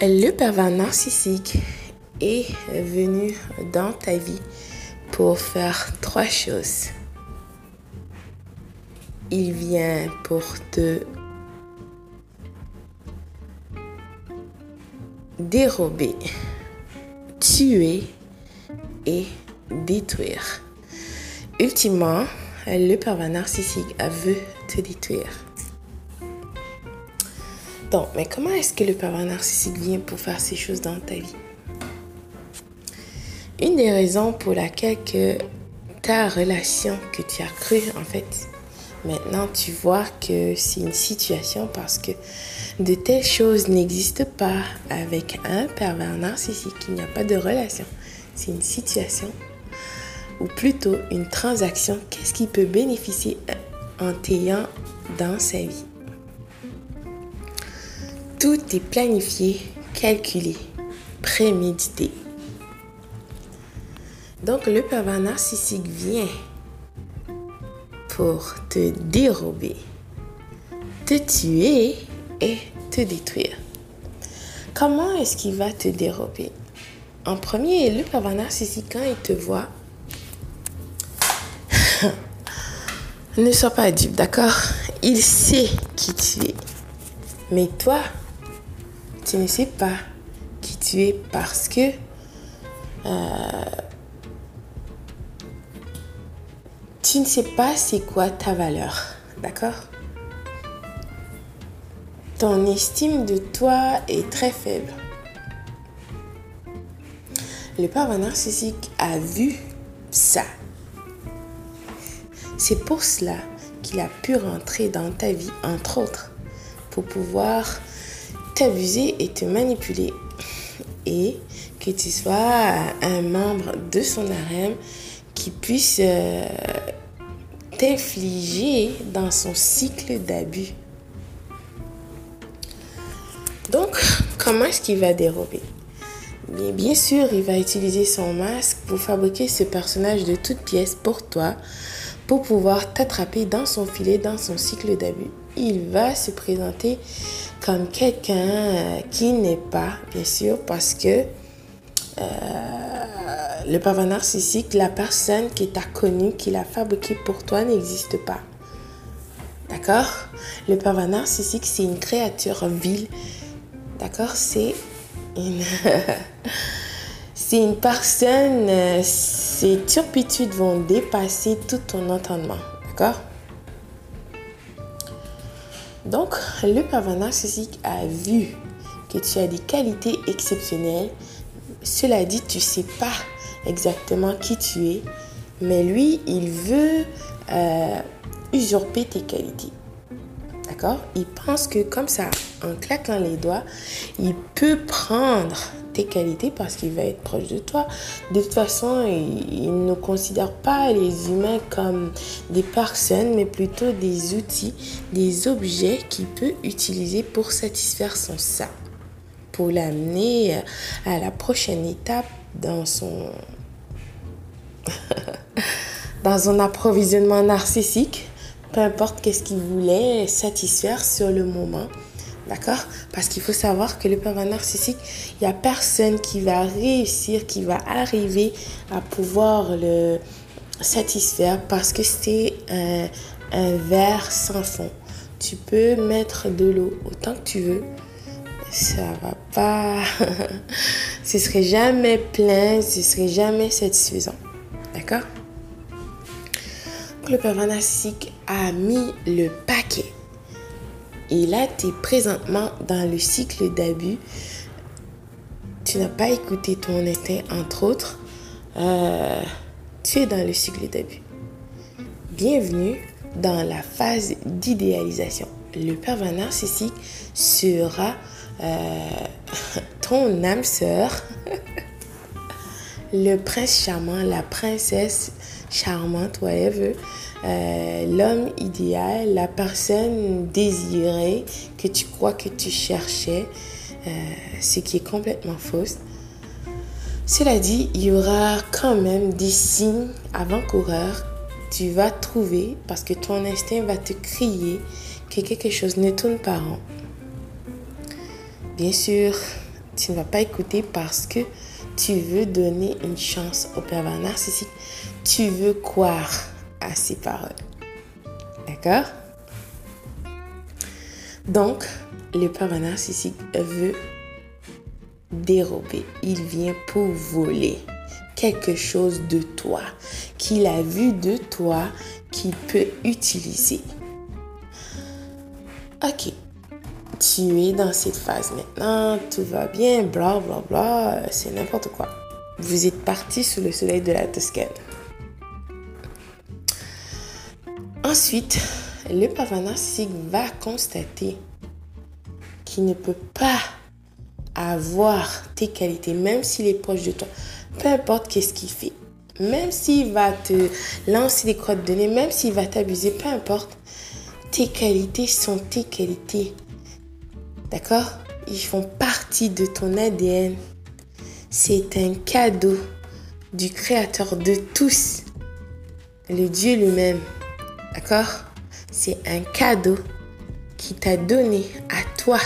Le pervers narcissique est venu dans ta vie pour faire trois choses. Il vient pour te dérober, tuer et détruire. Ultimement, le pervers narcissique veut te détruire. Donc, mais comment est-ce que le pervers narcissique vient pour faire ces choses dans ta vie? Une des raisons pour laquelle que ta relation que tu as cru en fait, maintenant tu vois que c'est une situation parce que de telles choses n'existent pas avec un pervers narcissique. Il n'y a pas de relation. C'est une situation ou plutôt une transaction. Qu'est-ce qui peut bénéficier en t'ayant dans sa vie? Tout est planifié, calculé, prémédité. Donc le pervers narcissique vient pour te dérober, te tuer et te détruire. Comment est-ce qu'il va te dérober? En premier, le pervers narcissique, quand il te voit, ne sois pas dupe, d'accord? Il sait qui tu es. Mais toi, tu ne sais pas qui tu es parce que euh, tu ne sais pas c'est quoi ta valeur. D'accord? Ton estime de toi est très faible. Le pervers narcissique a vu ça. C'est pour cela qu'il a pu rentrer dans ta vie, entre autres, pour pouvoir t'abuser et te manipuler. Et que tu sois un membre de son harem qui puisse euh, t'infliger dans son cycle d'abus. Donc, comment est-ce qu'il va dérober? Bien, bien sûr, il va utiliser son masque pour fabriquer ce personnage de toutes pièces pour toi, pour pouvoir t'attraper dans son filet, dans son cycle d'abus. Il va se présenter comme quelqu'un euh, qui n'est pas, bien sûr, parce que euh, le pervers narcissique, la personne qui t'a connu, qui l'a fabriqué pour toi, n'existe pas. D'accord? Le pervers narcissique, c'est une créature vile. D'accord? C'est une... personne, euh, ses turpitudes vont dépasser tout ton entendement. D'accord? Donc, le pervers a vu que tu as des qualités exceptionnelles. Cela dit, tu ne sais pas exactement qui tu es, mais lui, il veut euh, usurper tes qualités. D'accord? Il pense que comme ça, en claquant les doigts, il peut prendre qualités parce qu'il va être proche de toi. De toute façon, il, ne considère pas les humains comme des personnes, mais plutôt des outils, des objets qu'il peut utiliser pour satisfaire son ça, pour l'amener à la prochaine étape dans son dans son approvisionnement narcissique, peu importe qu'est-ce qu'il voulait satisfaire sur le moment. D'accord? Parce qu'il faut savoir que le pervers narcissique, il n'y a personne qui va réussir, qui va arriver à pouvoir le satisfaire parce que c'est un, un verre sans fond. Tu peux mettre de l'eau autant que tu veux. Ça va pas. ce serait jamais plein, ce serait jamais satisfaisant. D'accord? Le pervers narcissique a mis le paquet et là, tu es présentement dans le cycle d'abus. Tu n'as pas écouté ton instinct, entre autres. Euh, tu es dans le cycle d'abus. Bienvenue dans la phase d'idéalisation. Le pervers narcissique sera euh, ton âme sœur, le prince charmant, la princesse charmante, whatever. Euh, l'homme idéal, la personne désirée que tu crois que tu cherchais, euh, ce qui est complètement fausse. Cela dit, il y aura quand même des signes avant-coureurs. Tu vas trouver parce que ton instinct va te crier que quelque chose ne tourne pas rond. Bien sûr, Tu ne vas pas écouter parce que tu veux donner une chance au pervers narcissique. Tu veux croire à ses paroles. D'accord? Donc, le pervers narcissique veut dérober. Il vient pour voler quelque chose de toi, qu'il a vu de toi, qu'il peut utiliser. Ok, tu es dans cette phase maintenant, tout va bien, bla bla bla, c'est n'importe quoi. Vous êtes parti sous le soleil de la Toscane. Ensuite, le parent narcissique va constater qu'il ne peut pas avoir tes qualités, même s'il est proche de toi. Peu importe qu'est-ce qu'il fait. Même s'il va te lancer des crottes de nez, même s'il va t'abuser, peu importe. Tes qualités sont tes qualités. D'accord? Ils font partie de ton ADN. C'est un cadeau du Créateur de tous, le Dieu lui-même. D'accord? C'est un cadeau qui t'a donné à toi,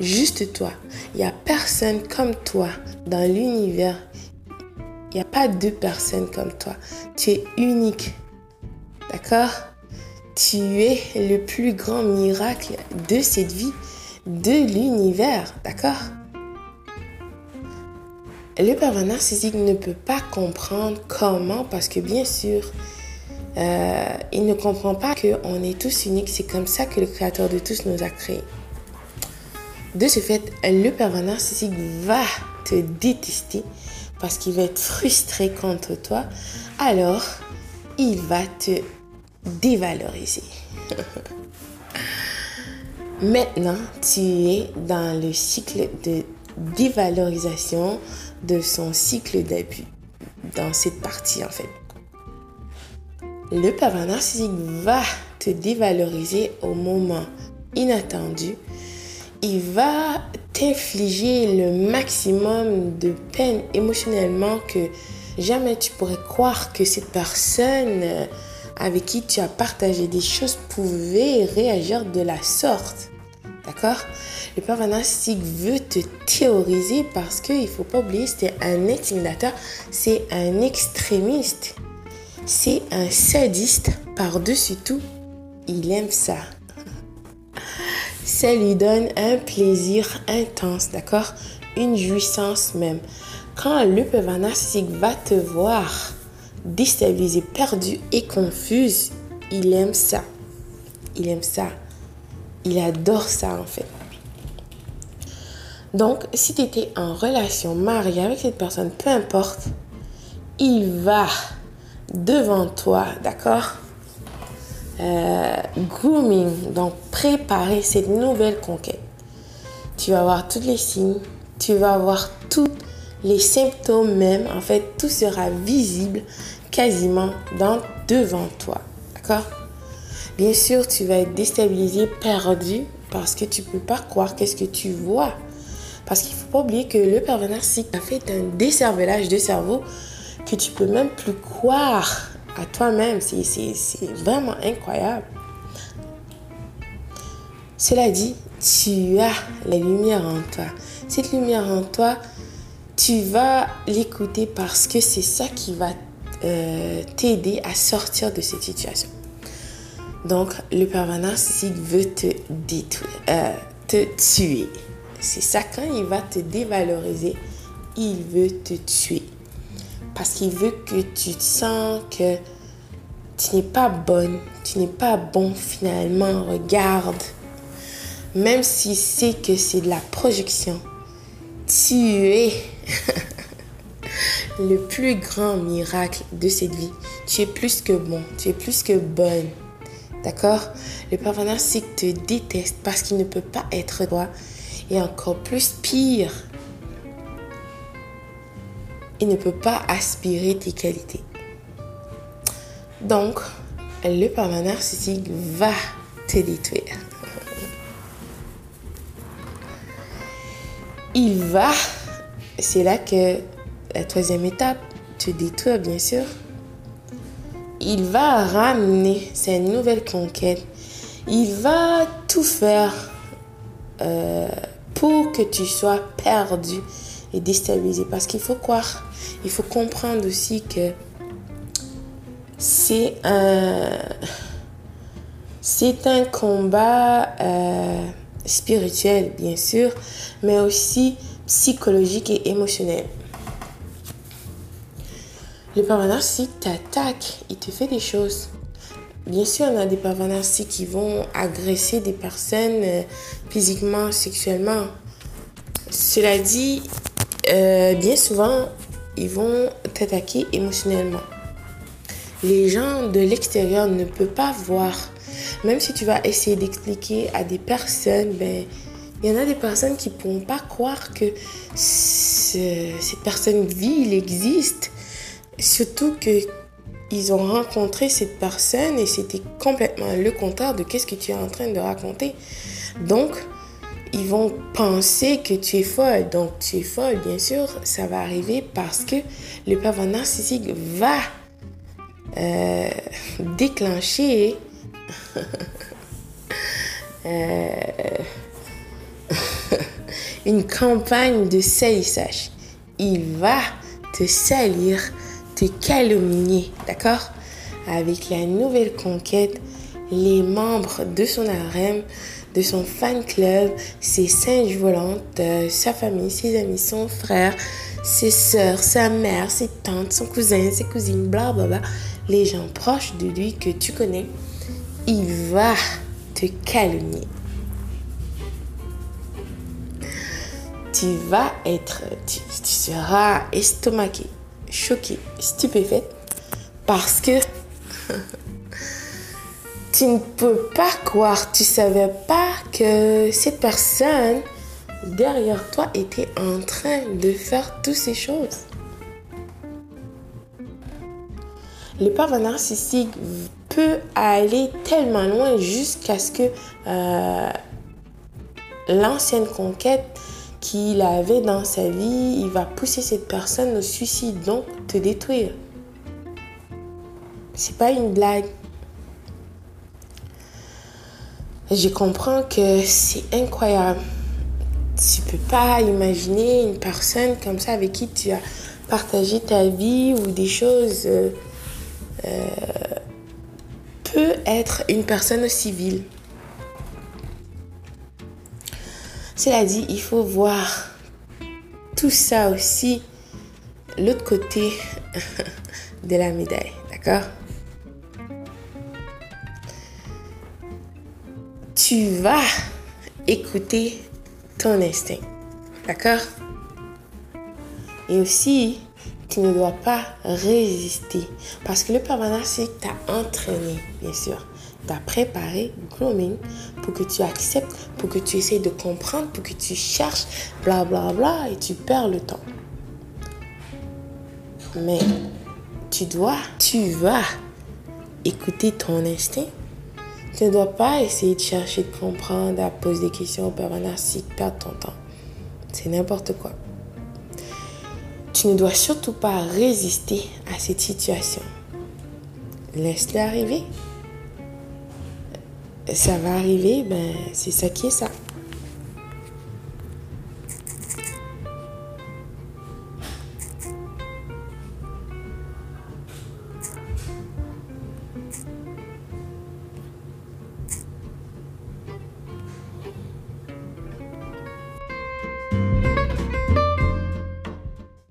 juste toi. Il n'y a personne comme toi dans l'univers. Il n'y a pas deux personnes comme toi. Tu es unique. D'accord? Tu es le plus grand miracle de cette vie de l'univers, d'accord? Le pervers narcissique ne peut pas comprendre comment, parce que bien sûr, euh, il ne comprend pas qu'on est tous uniques. C'est comme ça que le Créateur de tous nous a créés. De ce fait, le pervers narcissique va te détester parce qu'il va être frustré contre toi. Alors, il va te dévaloriser. Maintenant, tu es dans le cycle de dévalorisation de son cycle d'abus. Dans cette partie, en fait. Le pervers narcissique va te dévaloriser au moment inattendu. Il va t'infliger le maximum de peine émotionnellement que jamais tu pourrais croire que cette personne avec qui tu as partagé des choses pouvait réagir de la sorte. D'accord? Le pervers narcissique veut te théoriser parce qu'il ne faut pas oublier, c'est un intimidateur, c'est un extrémiste, c'est un sadiste par-dessus tout. Il aime ça. Ça lui donne un plaisir intense, d'accord? Une jouissance même. Quand le narcissique va te voir déstabilisée, perdue et confuse, il aime ça. Il aime ça. Il adore ça en fait. Donc, si tu étais en relation mariée avec cette personne, peu importe, il va devant toi, d'accord? Euh, Grooming, donc préparer cette nouvelle conquête. Tu vas voir tous les signes, tu vas voir tous les symptômes même, en fait, tout sera visible quasiment dans, devant toi. D'accord? Bien sûr, tu vas être déstabilisé, perdu, parce que tu ne peux pas croire qu'est-ce que tu vois. Parce qu'il ne faut pas oublier que le pervers narcissique a fait un décervelage de cerveau que tu peux même plus croire à toi-même. C'est vraiment incroyable. Cela dit, tu as la lumière en toi. Cette lumière en toi, tu vas l'écouter parce que c'est ça qui va euh, t'aider à sortir de cette situation. Donc, le pervers narcissique veut te détruire, euh, te tuer. C'est ça, quand il va te dévaloriser, il veut te tuer. Parce qu'il veut que tu sens que tu n'es pas bonne, tu n'es pas bon finalement. Regarde, même si c'est que c'est de la projection, tu es le plus grand miracle de cette vie. Tu es plus que bon, tu es plus que bonne. D'accord? Le pervers narcissique te déteste parce qu'il ne peut pas être toi. Et encore plus pire, il ne peut pas aspirer tes qualités. Donc, le pervers narcissique va te détruire. Il va, c'est là que la troisième étape, te détruire bien sûr. Il va ramener sa nouvelle conquête. Il va tout faire euh, pour que tu sois perdu et déstabilisé. Parce qu'il faut croire, il faut comprendre aussi que c'est un, c'est un combat euh, spirituel, bien sûr, mais aussi psychologique et émotionnel. Le pervers narcissique t'attaque, il te fait des choses. Bien sûr, on a des pervers narcissiques qui vont agresser des personnes euh, physiquement, sexuellement. Cela dit, euh, bien souvent, ils vont t'attaquer émotionnellement. Les gens de l'extérieur ne peuvent pas voir. Même si tu vas essayer d'expliquer à des personnes, ben, il y en a des personnes qui ne pourront pas croire que cette personne vit, il existe. Surtout que ils ont rencontré cette personne et c'était complètement le contraire de qu'est-ce que tu es en train de raconter. Donc, ils vont penser que tu es folle. Donc, tu es folle, bien sûr, ça va arriver parce que le pervers narcissique va euh, déclencher euh, une campagne de salissage. Il va te salir, te calomnier, d'accord? Avec la nouvelle conquête, les membres de son harem de son fan club, ses singes volantes, euh, sa famille, ses amis, son frère, ses soeurs, sa mère, ses tantes, son cousin, ses cousines, bla bla bla, les gens proches de lui que tu connais, il va te calomnier. Tu vas être, tu, tu seras estomaqué, choqué, stupéfait parce que tu ne peux pas croire, tu savais pas que cette personne derrière toi était en train de faire toutes ces choses. Le pervers narcissique peut aller tellement loin jusqu'à ce que euh, l'ancienne conquête qu'il avait dans sa vie, il va pousser cette personne au suicide, donc te détruire. C'est pas une blague. Je comprends que c'est incroyable. Tu peux pas imaginer une personne comme ça avec qui tu as partagé ta vie ou des choses euh, euh, peut être une personne civile. Cela dit, il faut voir tout ça aussi, l'autre côté de la médaille, d'accord? Tu vas écouter ton instinct. D'accord? Et aussi, tu ne dois pas résister. Parce que le permanent, c'est que tu as entraîné, bien sûr. Tu as préparé, grooming, pour que tu acceptes, pour que tu essaies de comprendre, pour que tu cherches, bla bla bla, et tu perds le temps. Mais tu dois, tu vas écouter ton instinct tu ne dois pas essayer de chercher de comprendre, à poser des questions au pervers narcissique, perdre ton temps. C'est n'importe quoi. Tu ne dois surtout pas résister à cette situation. Laisse-le arriver. Ça va arriver, ben c'est ça qui est ça.